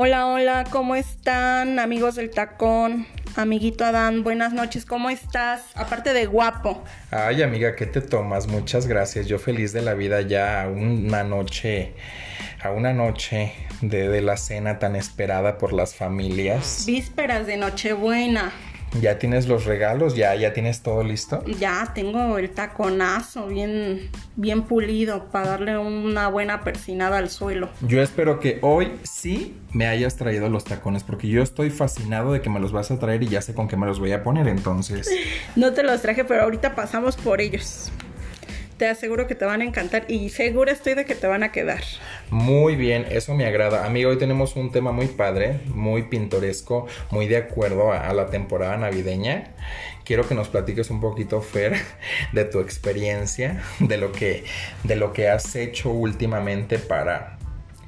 Hola, hola, ¿cómo están amigos del tacón? Amiguito Adán, buenas noches, ¿cómo estás? Aparte de guapo. Ay, amiga, ¿qué te tomas? Muchas gracias. Yo feliz de la vida ya a una noche, a una noche de, de la cena tan esperada por las familias. Vísperas de Nochebuena. ¿Ya tienes los regalos? ¿Ya, ya tienes todo listo? Ya tengo el taconazo bien, bien pulido para darle una buena persinada al suelo. Yo espero que hoy sí me hayas traído los tacones porque yo estoy fascinado de que me los vas a traer y ya sé con qué me los voy a poner entonces. No te los traje, pero ahorita pasamos por ellos te aseguro que te van a encantar y segura estoy de que te van a quedar. Muy bien, eso me agrada. Amigo, hoy tenemos un tema muy padre, muy pintoresco, muy de acuerdo a, la temporada navideña. Quiero que nos platiques un poquito, Fer, de tu experiencia, de lo que, de lo que has hecho últimamente para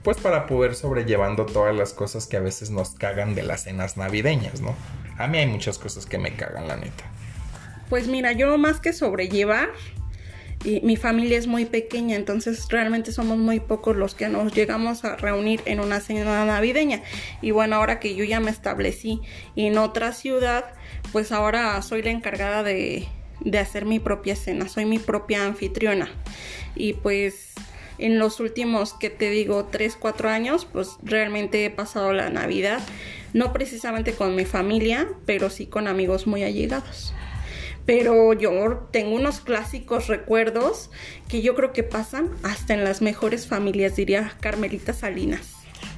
pues para poder sobrellevando todas las cosas que a veces nos cagan de las cenas navideñas, ¿no? A mí hay muchas cosas que me cagan, la neta. Pues mira, yo más que sobrellevar, y mi familia es muy pequeña, entonces realmente somos muy pocos los que nos llegamos a reunir en una cena navideña. Y bueno, ahora que yo ya me establecí en otra ciudad, pues ahora soy la encargada de, de hacer mi propia cena, soy mi propia anfitriona. Y pues en los últimos, que te digo, 3, 4 años, pues realmente he pasado la Navidad, no precisamente con mi familia, pero sí con amigos muy allegados pero yo tengo unos clásicos recuerdos que yo creo que pasan hasta en las mejores familias, diría Carmelita Salinas.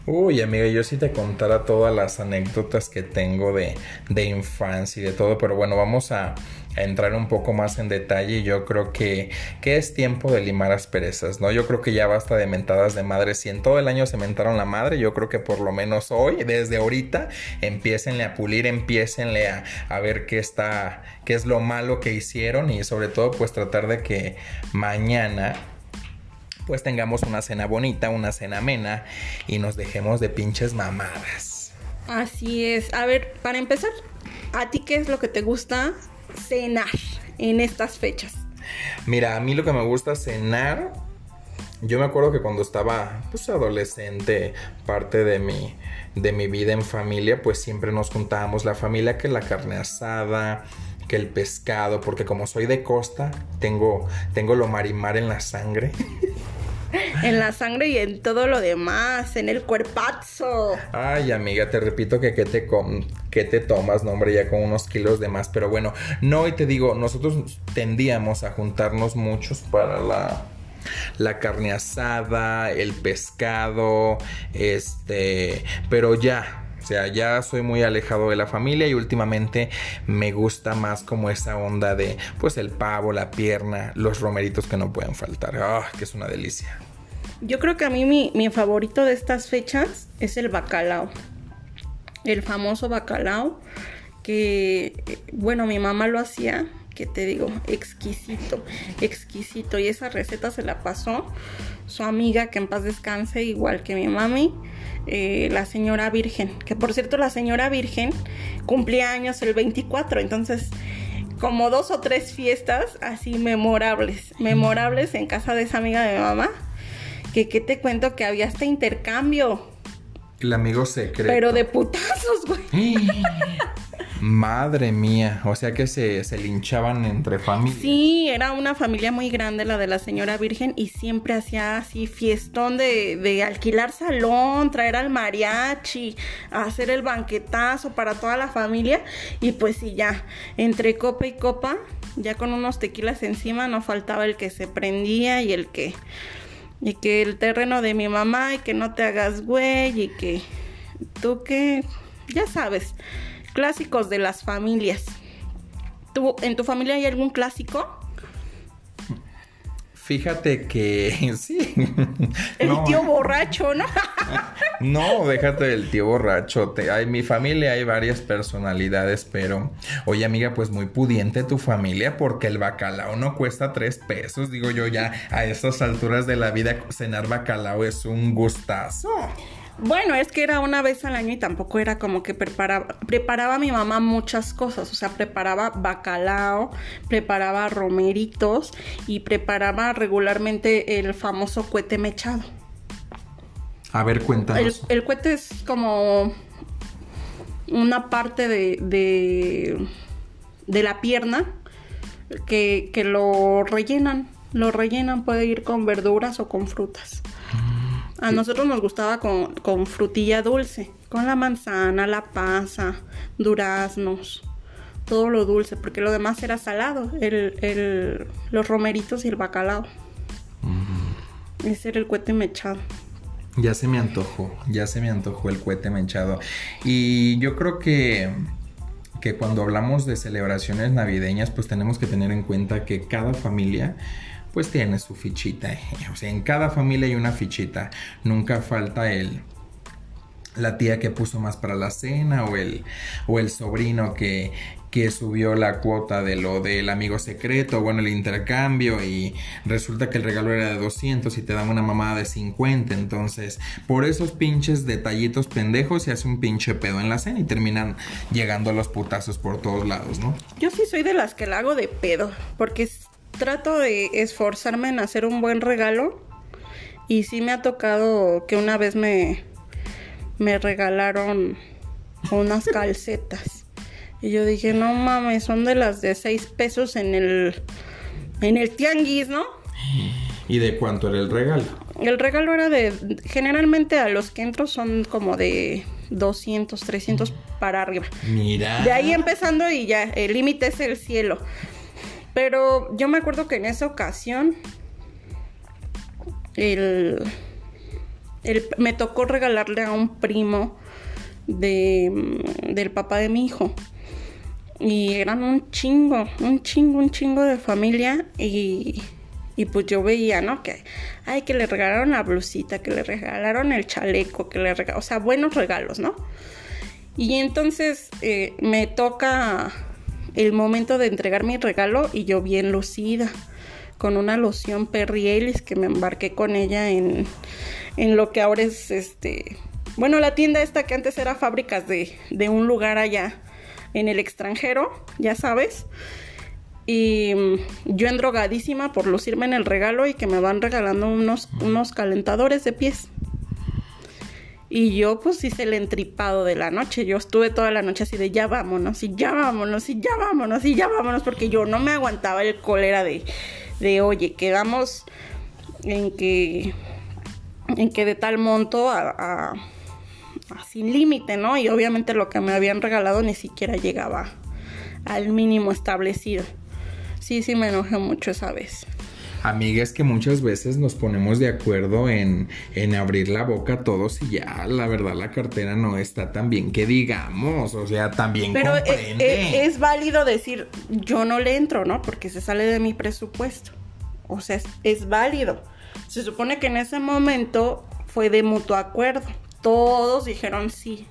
Uy, amiga, yo sí te contara todas las anécdotas que tengo de, de infancia y de todo, pero bueno, vamos a, entrar un poco más en detalle. Yo creo que, que es tiempo de limar asperezas, ¿no? Yo creo que ya basta de mentadas de madre. Si en todo el año se mentaron la madre, yo creo que por lo menos hoy, desde ahorita, empiecenle a pulir, empiecenle a, a ver qué está, qué es lo malo que hicieron y sobre todo pues tratar de que mañana pues tengamos una cena bonita, una cena amena y nos dejemos de pinches mamadas. Así es. A ver, para empezar, ¿a ti qué es lo que te gusta cenar en estas fechas? Mira, a mí lo que me gusta cenar, yo me acuerdo que cuando estaba pues adolescente, parte de mi de mi vida en familia, pues siempre nos juntábamos la familia que la carne asada, que el pescado, porque como soy de costa, tengo tengo lo marimar en la sangre. en la sangre y en todo lo demás, en el cuerpazo. Ay, amiga, te repito que te, te tomas, no, hombre, ya con unos kilos de más. Pero bueno, no, y te digo, nosotros tendíamos a juntarnos muchos para la la carne asada, el pescado, este, pero ya, o sea, ya soy muy alejado de la familia y últimamente me gusta más como esa onda de pues el pavo, la pierna, los romeritos que no pueden faltar. Ah, que es una delicia. Yo creo que a mí mi, mi favorito de estas fechas es el bacalao. El famoso bacalao que, bueno, mi mamá lo hacía que te digo, exquisito, exquisito. Y esa receta se la pasó su amiga, que en paz descanse, igual que mi mami, eh, la señora Virgen. Que por cierto, la señora Virgen cumplía años el 24, entonces como dos o tres fiestas así memorables, memorables en casa de esa amiga de mi mamá. Que qué te cuento que había este intercambio. El amigo secreto. Pero de putazos, güey. Madre mía, o sea que se, se, linchaban entre familias. Sí, era una familia muy grande la de la señora Virgen y siempre hacía así fiestón de, de alquilar salón, traer al mariachi, hacer el banquetazo para toda la familia y pues sí, ya, entre copa y copa, ya con unos tequilas encima, no faltaba el que se prendía y el que... Y que el terreno de mi mamá y que no te hagas güey y que tú que, ya sabes Clásicos de las familias. ¿Tú, ¿En tu familia hay algún clásico? Fíjate que sí. El tío borracho, ¿no? no, déjate del tío borracho. hay, mi familia hay varias personalidades, pero oye amiga, pues muy pudiente tu familia porque el bacalao no cuesta tres pesos. Digo yo ya a estas alturas de la vida cenar bacalao es un gustazo. Bueno, es que era una vez al año y tampoco era como que preparaba, preparaba mi mamá muchas cosas, o sea, preparaba bacalao, preparaba romeritos y preparaba regularmente el famoso cohete mechado. A ver, cuéntanos. El, el cohete es como una parte de, de, de la pierna que, que, lo rellenan. Lo rellenan, puede ir con verduras o con frutas. A nosotros nos gustaba con, con frutilla dulce, con la manzana, la pasa, duraznos, todo lo dulce, porque lo demás era salado, el, el, los romeritos y el bacalao. Ese era el cohete mechado. Ya se me antojó, ya se me antojó el cohete mechado. Y yo creo que, que cuando hablamos de celebraciones navideñas, pues tenemos que tener en cuenta que cada familia pues tiene su fichita. O sea, en cada familia hay una fichita. Nunca falta el la tía que puso más para la cena o el, o el sobrino que, que subió la cuota de lo del amigo secreto, bueno, el intercambio y resulta que el regalo era de 200 y te dan una mamada de 50, entonces por esos pinches detallitos pendejos se hace un pinche pedo en la cena y terminan llegando los putazos por todos lados, ¿no? Yo sí soy de las que la hago de pedo, porque trato de esforzarme en hacer un buen regalo y sí me ha tocado que una vez me me regalaron unas calcetas. Y yo dije, no mames, son de las de 6 pesos en el, en el tianguis, ¿no? ¿Y de cuánto era el regalo? El regalo era de, generalmente a los que entro son como de 200, 300 para arriba. Mira. De ahí empezando y ya, el límite es el cielo. Pero yo me acuerdo que en esa ocasión, el me tocó regalarle a un primo de, mm, del papá de mi hijo. Y eran un chingo, un chingo, un chingo de familia. Y, y pues yo veía, ¿no? Que, ay, que le regalaron la blusita, que le regalaron el chaleco, que le regalaron, o sea, buenos regalos, ¿no? Y entonces eh, me toca el momento de entregar mi regalo y yo bien lucida, con una loción Perry Ellis que me embarqué con ella en, en lo que ahora es este, bueno, la tienda esta que antes era fábricas de, de un lugar allá en el extranjero, ya sabes. Y mm, yo endrogadísima por lucirme en el regalo y que me van regalando unos, unos calentadores de pies. Y yo pues hice el entripado de la noche. Yo estuve toda la noche así de ya vámonos, y ya vámonos, y ya vámonos, y ya vámonos, porque yo no me aguantaba el cólera de, de oye, quedamos en que en que de tal monto a, sin límite, ¿no? Y obviamente lo que me habían regalado ni siquiera llegaba al mínimo establecido. Sí, sí me enojé mucho esa vez. Amiga, es que muchas veces nos ponemos de acuerdo en, en, abrir la boca todos y ya, la verdad, la cartera no está tan bien que digamos, o sea, también Pero eh, comprende. Es, es, válido decir, yo no le entro, ¿no? Porque se sale de mi presupuesto. O sea, es, es válido. Se supone que en ese momento fue de mutuo acuerdo. Todos dijeron sí,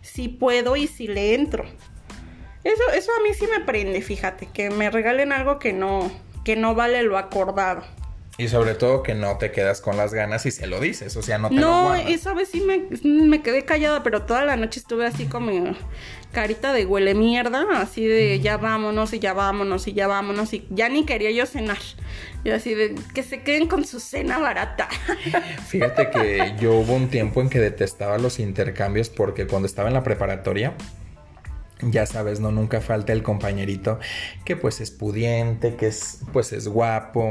sí puedo y sí le entro. Eso, eso a mí sí me prende, fíjate, que me regalen algo que no, que no vale lo acordado. Y sobre todo que no te quedas con las ganas y se lo dices, o sea, no te no, lo esa vez sí me, me, quedé callada, pero toda la noche estuve así como carita de huele mierda, así de ya vámonos y ya vámonos y ya vámonos y ya ni quería yo cenar. Yo así de que se queden con su cena barata. Fíjate que yo hubo un tiempo en que detestaba los intercambios porque cuando estaba en la preparatoria, ya sabes, no nunca falta el compañerito que pues es pudiente, que es pues es guapo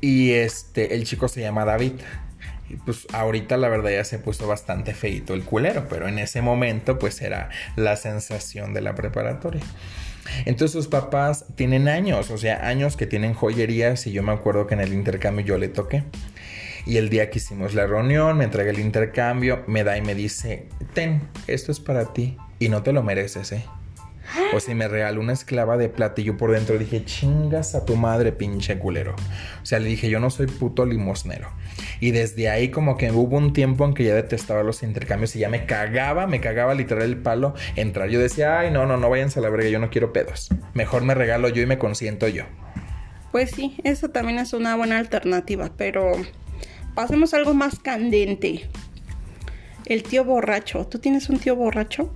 y este el chico se llama David. Y pues ahorita la verdad ya se puso bastante feito el culero, pero en ese momento pues era la sensación de la preparatoria. Entonces sus papás tienen años, o sea, años que tienen joyerías y yo me acuerdo que en el intercambio yo le toqué. Y el día que hicimos la reunión, me entrega el intercambio, me da y me dice, ten, esto es para ti y no te lo mereces, ¿eh? O si me regaló una esclava de plata y yo por dentro dije, chingas a tu madre, pinche culero. O sea, le dije, yo no soy puto limosnero. Y desde ahí como que hubo un tiempo en que ya detestaba los intercambios y ya me cagaba, me cagaba literal el palo entrar. Yo decía, ay, no, no, no váyanse a la verga, yo no quiero pedos. Mejor me regalo yo y me consiento yo. Pues sí, eso también es una buena alternativa, pero pasemos a algo más candente. El tío borracho. ¿Tú tienes un tío borracho?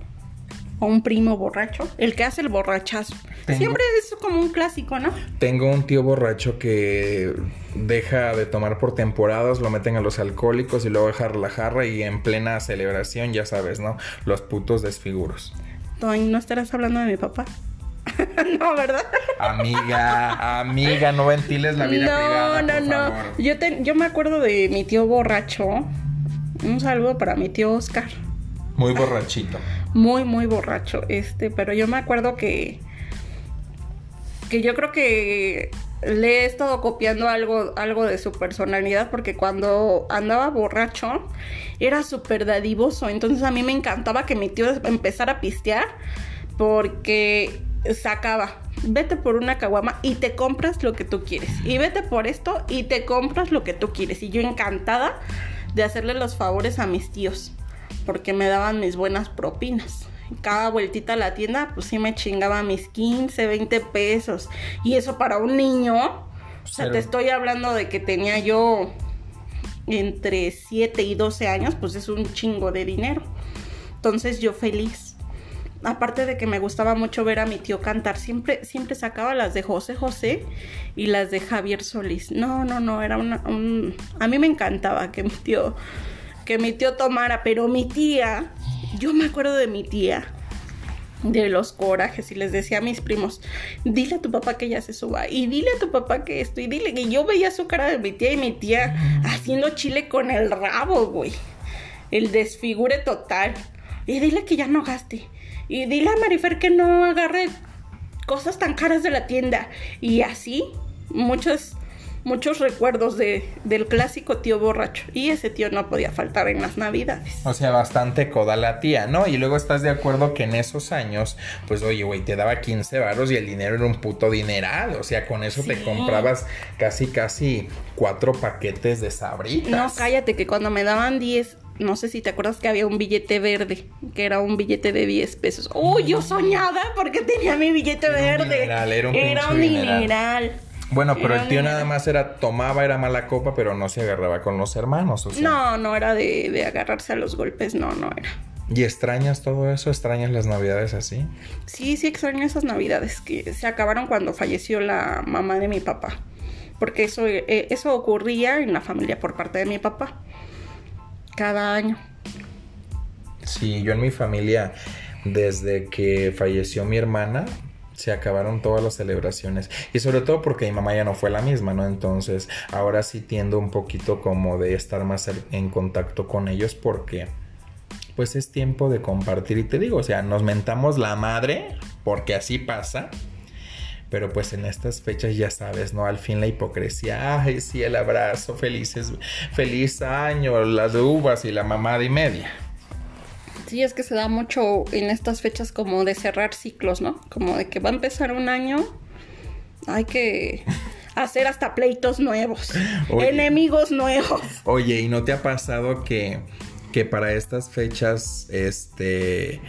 O un primo borracho, el que hace el borrachazo. Siempre es como un clásico, ¿no? Tengo un tío borracho que deja de tomar por temporadas, lo meten a los alcohólicos y luego dejar la jarra y en plena celebración, ya sabes, ¿no? Los putos desfiguros. ¿no estarás hablando de mi papá? no, ¿verdad? Amiga, amiga, no ventiles la vida privada. No, no, no. Yo, yo me acuerdo de mi tío borracho. Un saludo para mi tío Oscar. Muy borrachito. Muy, muy borracho. Este, pero yo me acuerdo que. Que yo creo que le he estado copiando algo, algo de su personalidad porque cuando andaba borracho era súper dadivoso. Entonces a mí me encantaba que mi tío empezara a pistear porque sacaba, vete por una caguama y te compras lo que tú quieres. Y vete por esto y te compras lo que tú quieres. Y yo encantada de hacerle los favores a mis tíos, porque me daban mis buenas propinas. Cada vueltita a la tienda, pues sí me chingaba mis 15, 20 pesos. Y eso para un niño, o sea, te estoy hablando de que tenía yo entre 7 y 12 años, pues es un chingo de dinero. Entonces yo feliz aparte de que me gustaba mucho ver a mi tío cantar, siempre, siempre sacaba las de José José y las de Javier Solís. No, no, no, era una, un... A mí me encantaba que mi tío, que mi tío tomara, pero mi tía, yo me acuerdo de mi tía, de los corajes y les decía a mis primos, dile a tu papá que ya se suba y dile a tu papá que esto y dile que yo veía su cara de mi tía y mi tía haciendo chile con el rabo, güey. El desfigure total. Y dile que ya no gaste. Y dile a Marifer que no agarre cosas tan caras de la tienda. Y así, muchos, muchos recuerdos de, del clásico tío borracho. Y ese tío no podía faltar en las navidades. O sea, bastante coda la tía, ¿no? Y luego estás de acuerdo que en esos años, pues oye, güey, te daba 15 varos y el dinero era un puto dineral. O sea, con eso te comprabas casi, casi cuatro paquetes de sabritas. No, cállate, que cuando me daban 10 no sé si te acuerdas que había un billete verde, que era un billete de 10 pesos. ¡Oh, yo soñaba porque tenía mi billete verde! era un, era un mineral. Bueno, pero el tío nada más era, tomaba, era mala copa, pero no se agarraba con los hermanos. No, no era de, de agarrarse a los golpes, no, no era. ¿Y extrañas todo eso? ¿Extrañas las navidades así? Sí, sí extraño esas navidades que se acabaron cuando falleció la mamá de mi papá. Porque eso, eh, eso ocurría en la familia por parte de mi papá cada año. Sí, yo en mi familia, desde que falleció mi hermana, se acabaron todas las celebraciones. Y sobre todo porque mi mamá ya no fue la misma, ¿no? Entonces, ahora sí tiendo un poquito como de estar más en contacto con ellos porque pues es tiempo de compartir y te digo, o sea, nos mentamos la madre porque así pasa pero pues en estas fechas ya sabes, ¿no? Al fin la hipocresía, ay, sí, el abrazo, felices, feliz año, las uvas y la mamada y media. Sí, es que se da mucho en estas fechas como de cerrar ciclos, ¿no? Como de que va a empezar un año, hay que hacer hasta pleitos nuevos, enemigos nuevos. Oye, ¿y no te ha pasado que, que para estas fechas, este,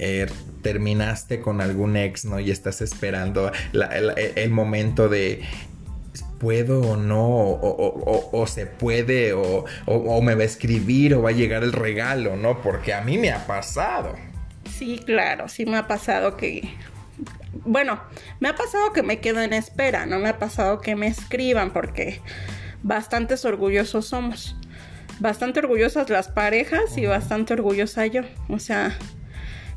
eh, terminaste con algún ex, ¿no? Y estás esperando el, momento de puedo o no, o, se puede, o, me va a escribir, o va a llegar el regalo, ¿no? Porque a mí me ha pasado. Sí, claro, sí me ha pasado que... Bueno, me ha pasado que me quedo en espera, no me ha pasado que me escriban porque bastantes orgullosos somos. Bastante orgullosas las parejas y bastante orgullosa yo. O sea,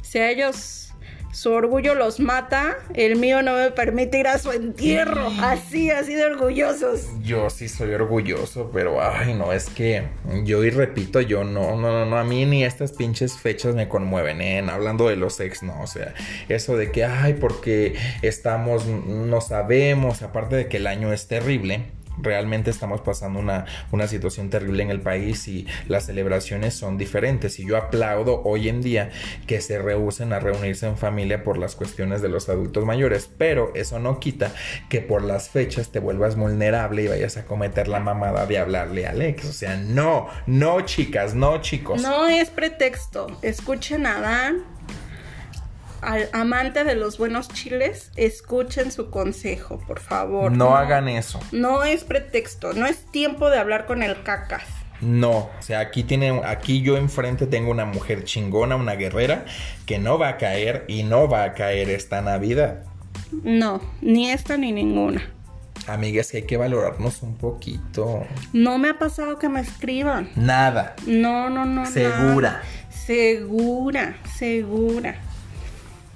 si a ellos su orgullo los mata, el mío no me permite ir a su entierro. Así, así de orgullosos. Yo sí soy orgulloso, pero ay, no, es que yo y repito, yo no, no, no, no, a mí ni estas pinches fechas me conmueven, ¿eh? Hablando de los ex, no, o sea, eso de que, ay, porque estamos, no sabemos, aparte de que el año es terrible realmente estamos pasando una, una, situación terrible en el país y las celebraciones son diferentes. Y yo aplaudo hoy en día que se rehúsen a reunirse en familia por las cuestiones de los adultos mayores, pero eso no quita que por las fechas te vuelvas vulnerable y vayas a cometer la mamada de hablarle a Alex. O sea, no, no chicas, no chicos. No es pretexto. Escuchen a Dan al amante de los buenos chiles, escuchen su consejo, por favor. No, hagan eso. No es pretexto, no es tiempo de hablar con el cacas. No, o sea, aquí tiene, aquí yo enfrente tengo una mujer chingona, una guerrera, que no va a caer y no va a caer esta Navidad. No, ni esta ni ninguna. Amigas, que hay que valorarnos un poquito. No me ha pasado que me escriban. Nada. No, no, no. Segura. nada. Segura, segura.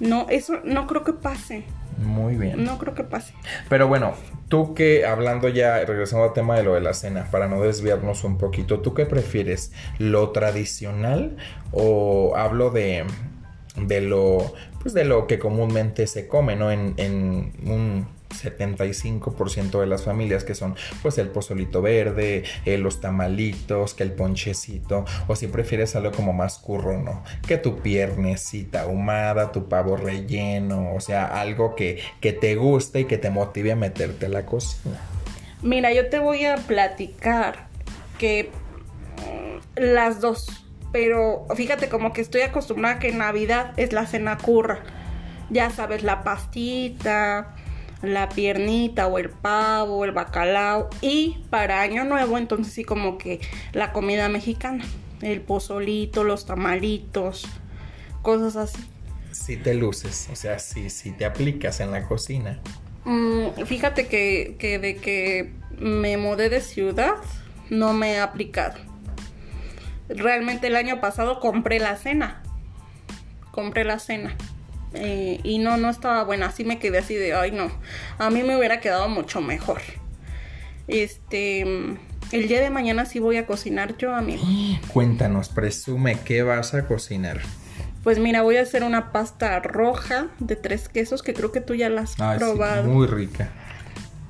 No, eso no creo que pase. Muy bien. No creo que pase. Pero bueno, tú que hablando ya, regresando al tema de lo de la cena, para no desviarnos un poquito, ¿tú qué prefieres? ¿Lo tradicional o hablo de, de lo, pues de lo que comúnmente se come, ¿no? En, en un 75% de las familias que son pues el pozolito verde, eh, los tamalitos, que el ponchecito, o si prefieres algo como más curro, ¿no? Que tu piernecita ahumada, tu pavo relleno, o sea, algo que, que te guste y que te motive a meterte a la cocina. Mira, yo te voy a platicar que mm, las dos, pero fíjate como que estoy acostumbrada que en Navidad es la cena curra. Ya sabes, la pastita, la piernita o el pavo, el bacalao y para año nuevo entonces sí como que la comida mexicana, el pozolito, los tamalitos, cosas así. Si te luces, o sea, si, si te aplicas en la cocina. Mm, fíjate que, que de que me mudé de ciudad no me he aplicado. Realmente el año pasado compré la cena. Compré la cena. Eh, y no, no estaba buena. Así me quedé así de, ay no. A mí me hubiera quedado mucho mejor. Este, el día de mañana sí voy a cocinar yo, amigo. Cuéntanos, presume qué vas a cocinar. Pues mira, voy a hacer una pasta roja de tres quesos que creo que tú ya la has Ay, sí, probado. muy rica.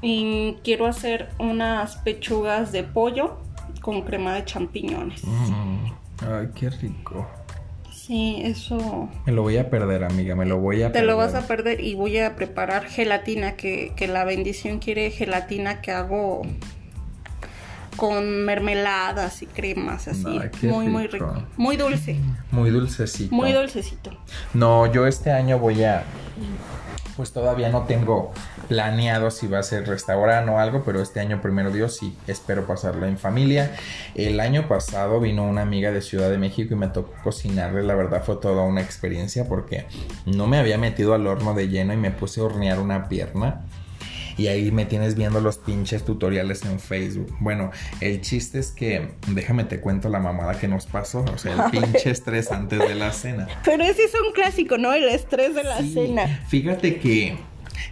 Y quiero hacer unas pechugas de pollo con crema de champiñones. Mm, Ay, qué rico. Sí, eso Me lo voy a perder, amiga, me lo voy a te perder. lo vas a perder y voy a preparar gelatina, que, que la bendición quiere gelatina que hago con mermeladas y cremas así. Ay, muy, muy rico. rico. Muy dulce. Muy dulcecito. Muy dulcecito. No, yo este año voy a. Pues todavía no tengo planeado si va a ser restaurante o algo, pero este año primero Dios sí espero pasarlo en familia. El año pasado vino una amiga de Ciudad de México y me tocó cocinarle, la verdad fue toda una experiencia porque no me había metido al horno de lleno y me puse a hornear una pierna. Y ahí me tienes viendo los pinches tutoriales en Facebook. Bueno, el chiste es que, déjame te cuento la mamada que nos pasó. O sea, el pinche estrés antes de la cena. Pero ese es un clásico, ¿no? El estrés de la Sí, cena. Fíjate que,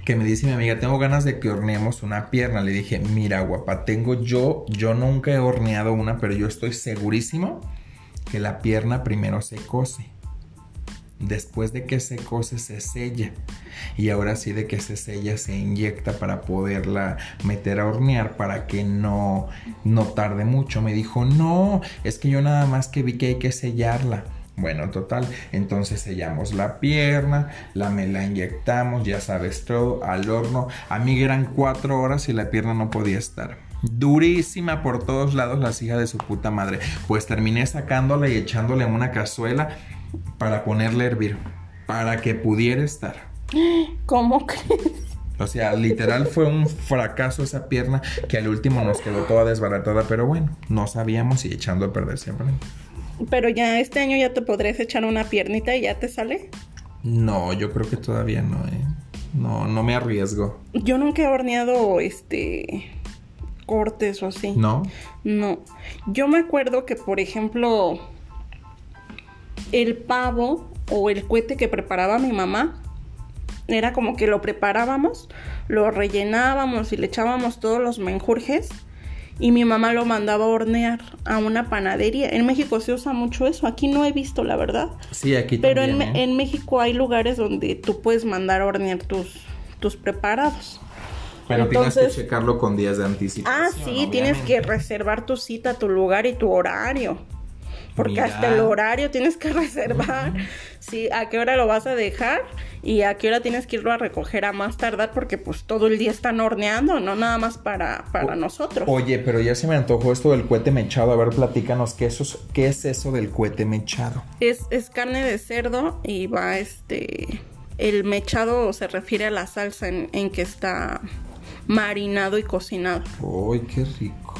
que me dice mi amiga, tengo ganas de que horneemos una pierna. Le dije, mira, guapa, tengo yo, yo nunca he horneado una, pero yo estoy segurísimo que la pierna primero se cose. Después de que se cose, se sella. Y ahora sí de que se sella, se inyecta para poderla meter a hornear para que no, no tarde mucho. Me dijo, no, es que yo nada más que vi que hay que sellarla. Bueno, total, entonces sellamos la pierna, la me la inyectamos, ya sabes todo, al horno. A mí eran cuatro horas y la pierna no podía estar. Durísima por todos lados las hijas de su puta madre. Pues terminé sacándola y echándole en una cazuela para ponerle a hervir. Para que pudiera estar. ¿Cómo crees? O sea, literal fue un fracaso esa pierna que al último nos quedó toda desbaratada. Pero bueno, no sabíamos y echando a perder siempre. Pero ya este año ya te podrías echar una piernita y ya te sale. No, yo creo que todavía no, ¿eh? No, no me arriesgo. Yo nunca he horneado este cortes o así. ¿No? No. Yo me acuerdo que, por ejemplo, el pavo o el cohete que preparaba mi mamá era como que lo preparábamos, lo rellenábamos y le echábamos todos los menjurjes y mi mamá lo mandaba a hornear a una panadería. En México se usa mucho eso, aquí no he visto la verdad, Sí, aquí pero en, también, Me- ¿eh? en México hay lugares donde tú puedes mandar a hornear tus, tus preparados. Pero tienes que checarlo con días de anticipación. Ah, sí, tienes que reservar tu cita, tu lugar y tu horario. Porque Mira. hasta el horario tienes que reservar. Sí, a qué hora lo vas a dejar y a qué hora tienes que irlo a recoger a más tardar porque pues todo el día están horneando, no nada más para, para O- nosotros. Oye, pero ya se me antojó esto del cohete mechado. A ver, platícanos, ¿qué, es, qué es eso del cohete mechado? Es, es carne de cerdo y va este... El mechado se refiere a la salsa en, en que está marinado y cocinado. ¡Ay, qué rico!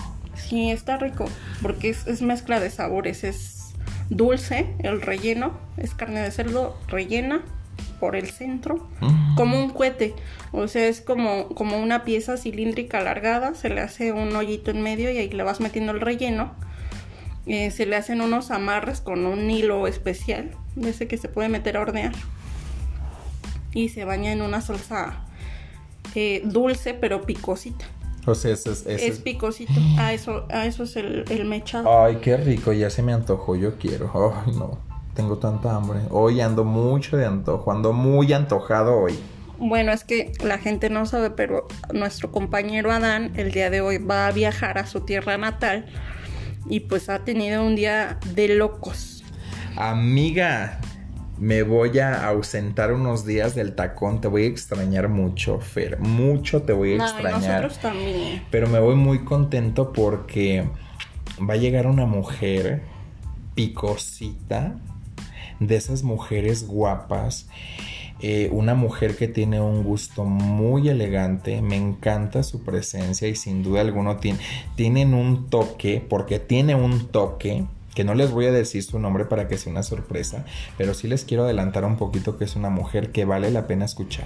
Sí, está rico, porque es, es mezcla de sabores, es dulce, el relleno, es carne de cerdo rellena por el centro, Mm. como un cohete, o sea, es como, como una pieza cilíndrica alargada, se le hace un hoyito en medio y ahí le vas metiendo el relleno. Eh, se le hacen unos amarres con un hilo especial, de ese que se puede meter a hornear. Y se baña en una salsa eh, dulce pero picosita. O sea, ese es... Es picosito. A eso, a eso es el, el mechado. Ay, qué rico, ya se me antojó, yo quiero. Ay, no, tengo tanta hambre. Hoy ando mucho de antojo, ando muy antojado hoy. Bueno, es que la gente no sabe, pero nuestro compañero Adán el día de hoy va a viajar a su tierra natal y pues ha tenido un día de locos. Amiga, me voy a ausentar unos días del tacón, te voy a extrañar mucho, Fer, mucho te voy a Ay, extrañar. nosotros también. Pero me voy muy contento porque va a llegar una mujer picosita, de esas mujeres guapas, eh, una mujer que tiene un gusto muy elegante, me encanta su presencia y sin duda alguno tiene, tienen un toque, porque tiene un toque. Que no les voy a decir su nombre para que sea una sorpresa, pero sí les quiero adelantar un poquito que es una mujer que vale la pena escuchar.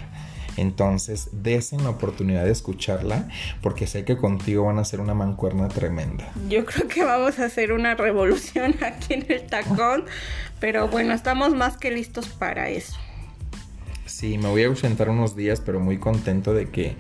Entonces, desen la oportunidad de escucharla, porque sé que contigo van a hacer una mancuerna tremenda. Yo creo que vamos a hacer una revolución aquí en el tacón, pero bueno, estamos más que listos para eso. Sí, me voy a ausentar unos días, pero muy contento de que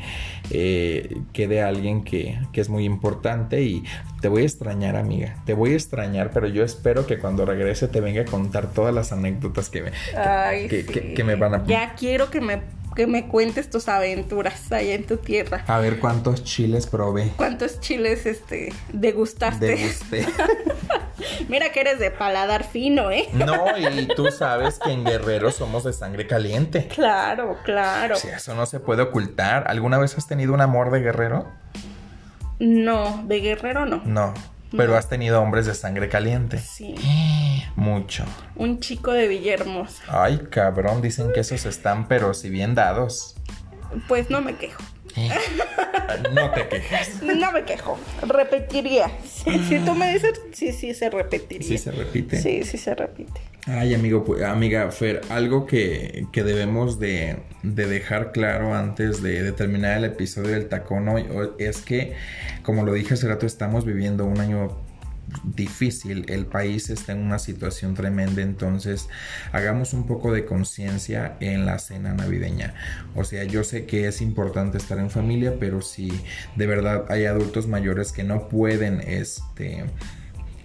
eh, quede alguien que, que es muy importante y te voy a extrañar, amiga. Te voy a extrañar, pero yo espero que cuando regrese te venga a contar todas las anécdotas que me, Ay, que, sí. que- que me van a... Ya quiero que me, que me cuentes tus aventuras allá en tu tierra. A ver cuántos chiles probé. ¿Cuántos chiles este degustaste? Degusté. Mira que eres de paladar fino, ¿eh? No, y tú sabes que en Guerrero somos de sangre caliente. Claro, claro. Sí, eso no se puede ocultar. ¿Alguna vez has tenido un amor de guerrero? No, de guerrero no. No. Pero No. has tenido hombres de sangre caliente. Sí. Mucho. Un chico de Villahermosa. Ay, cabrón, dicen que esos están, pero si bien dados. Pues no me quejo. No te quejes. No me quejo. Repetiría. Si, si tú me dices, sí, sí se repetiría. Sí se repite. Sí, sí se repite. Ay, amigo, pues, amiga Fer, algo que, que debemos de, de dejar claro antes de, de terminar el episodio del tacón hoy es que, como lo dije hace rato, estamos viviendo un año difícil, el país está en una situación tremenda, entonces hagamos un poco de conciencia en la cena navideña. O sea, yo sé que es importante estar en familia, pero si de verdad hay adultos mayores que no pueden este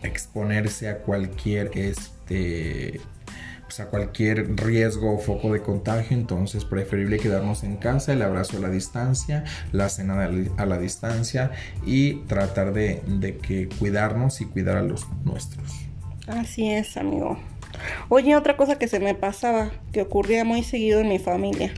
exponerse a cualquier este pues, a cualquier riesgo o foco de contagio, entonces preferible quedarnos en casa, el abrazo a la distancia, la cena a la, distancia y tratar de, de que cuidarnos y cuidar a los nuestros. Así es, amigo. Oye, otra cosa que se me pasaba, que ocurría muy seguido en mi familia.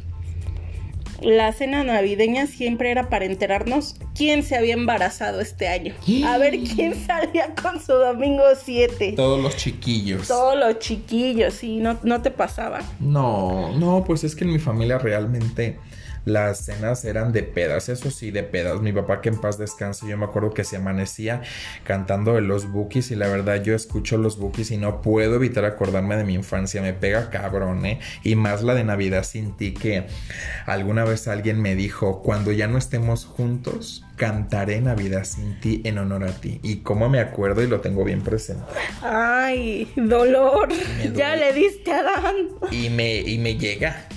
La cena navideña siempre era para enterarnos quién se había embarazado este año. A ver quién salía con su domingo 7. Todos los chiquillos. Todos los chiquillos, sí, no, no te pasaba. No, no, pues es que en mi familia realmente las cenas eran de pedas, eso sí, de pedas. Mi papá que en paz descanse, yo me acuerdo que se amanecía cantando de los bookies y la verdad yo escucho los bookies y no puedo evitar acordarme de mi infancia, me pega cabrón, ¿eh? Y más la de Navidad sin ti que alguna vez alguien me dijo, cuando ya no estemos juntos, cantaré Navidad sin ti en honor a ti. Y cómo me acuerdo y lo tengo bien presente. Ay, dolor. Ya le diste a Dan. Y me, y me llega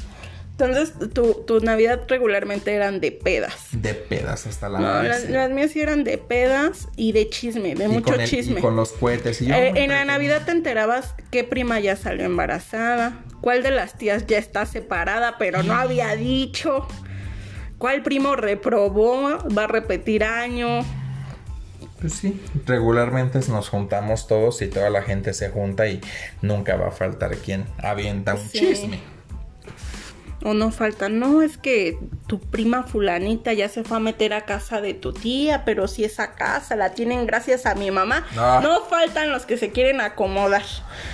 Entonces, tu, tu Navidad regularmente eran de pedas. de pedas hasta la No, las, mías sí eran de pedas y de chisme, de Y mucho el- chisme. Y con los cohetes. Y yo Eh, en la. Navidad te enterabas qué prima ya salió embarazada, cuál de las tías ya está separada pero no había dicho, cuál primo reprobó, va a repetir año. Pues sí, regularmente nos juntamos todos y toda la gente se junta y nunca va a faltar quien avienta un Sí. chisme. O no falta, no, es que tu prima fulanita ya se fue a meter a casa de tu tía, pero si esa casa la tienen gracias a mi mamá. No faltan los que se quieren acomodar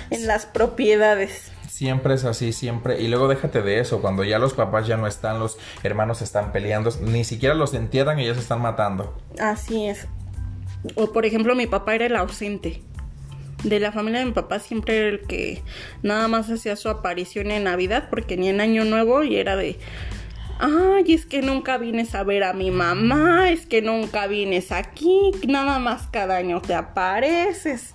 en las propiedades. Siempre es así, siempre. Y luego déjate de eso, cuando ya los papás ya no están, los hermanos están peleando, ni siquiera los entierran y ya se están matando. Así es. O por ejemplo, mi papá era el ausente. De la familia de mi papá siempre era el que nada más hacía su aparición en Navidad porque ni en Año Nuevo y era de, ay, es que nunca vienes a ver a mi mamá, es que nunca vienes aquí, nada más cada año te apareces.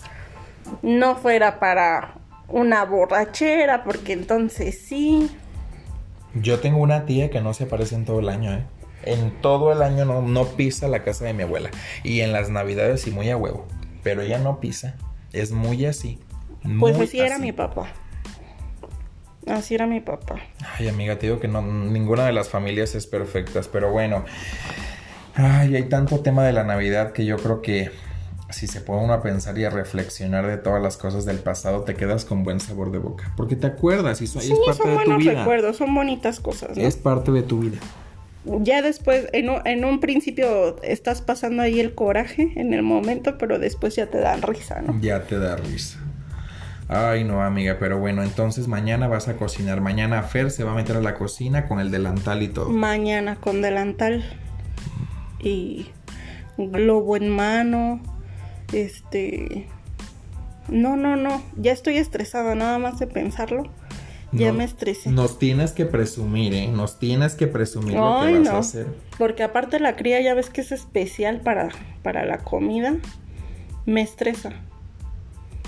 No fuera para una borrachera porque entonces sí. Yo tengo una tía que no se aparece en todo el año, ¿eh? En todo el año no, no pisa la casa de mi abuela. Y en las navidades sí muy a huevo. Pero ella no pisa. Es muy así. Pues así era mi papá. Así era mi papá. Ay, amiga, te digo que no, ninguna de las familias es perfecta, pero bueno. Ay, hay tanto tema de la Navidad que yo creo que si se pone uno a pensar y a reflexionar de todas las cosas del pasado, te quedas con buen sabor de boca. Porque te acuerdas y, sí, es parte son de buenos tu vida. recuerdos, son bonitas cosas. Es parte de tu vida. Ya después, en un, en un principio estás pasando ahí el coraje en el momento, pero después ya te dan risa, ¿no? Ya te da risa. Ay, no, amiga, pero bueno, entonces mañana vas a cocinar. Mañana Fer se va a meter a la cocina con el delantal y todo. Mañana con delantal y globo en mano. Este. No, no, no. Ya estoy estresada, nada más de pensarlo. Ya me estresé. Nos tienes que presumir, ¿eh? Nos tienes que presumir lo que vas a hacer. Porque aparte la cría ya ves que es especial para, para la comida. Me estresa.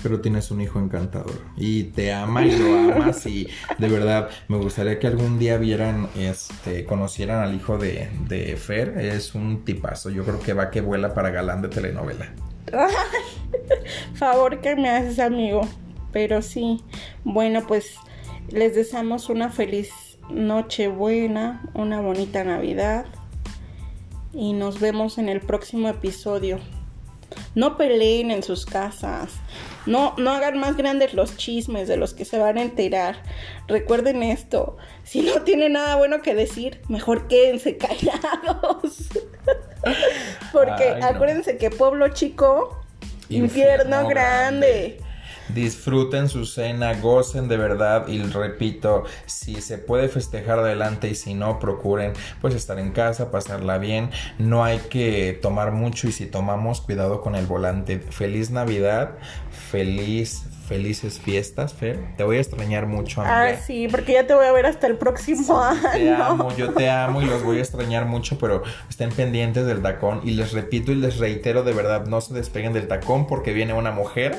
Pero tienes un hijo encantador. Y te ama y lo amas. y de verdad, me gustaría que algún día vieran, este, conocieran al hijo de, de Fer. Es un tipazo. Yo creo que va que vuela para galán de telenovela. favor que me haces, amigo. Pero sí. Bueno, pues les deseamos una feliz noche buena, una bonita Navidad y nos vemos en el próximo episodio. No peleen en sus casas. No, no hagan más grandes los chismes de los que se van a enterar. Recuerden esto. Si no tienen nada bueno que decir, mejor quédense callados. Porque acuérdense que pueblo chico, infierno, grande disfruten su cena, gocen de verdad y repito, si se puede festejar adelante y si no, procuren pues estar en casa, pasarla bien, no hay que tomar mucho y si tomamos, cuidado con el volante. Feliz Navidad, feliz felices fiestas, Fer. Te voy a extrañar mucho, amiga. Ah, sí, porque ya te voy a ver hasta el próximo año. Te amo, yo te amo y los voy a extrañar mucho, pero estén pendientes del tacón. Y les repito y les reitero de verdad, no se despeguen del tacón porque viene una mujer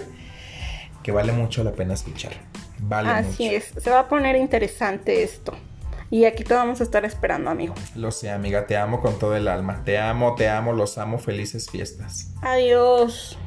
que vale mucho la pena escuchar. Vale Así es, se va a poner interesante esto. Y aquí te vamos a estar esperando, amigo. Lo sé, amiga, te amo con todo el alma. Te amo, te amo, los amo. Felices fiestas. Adiós.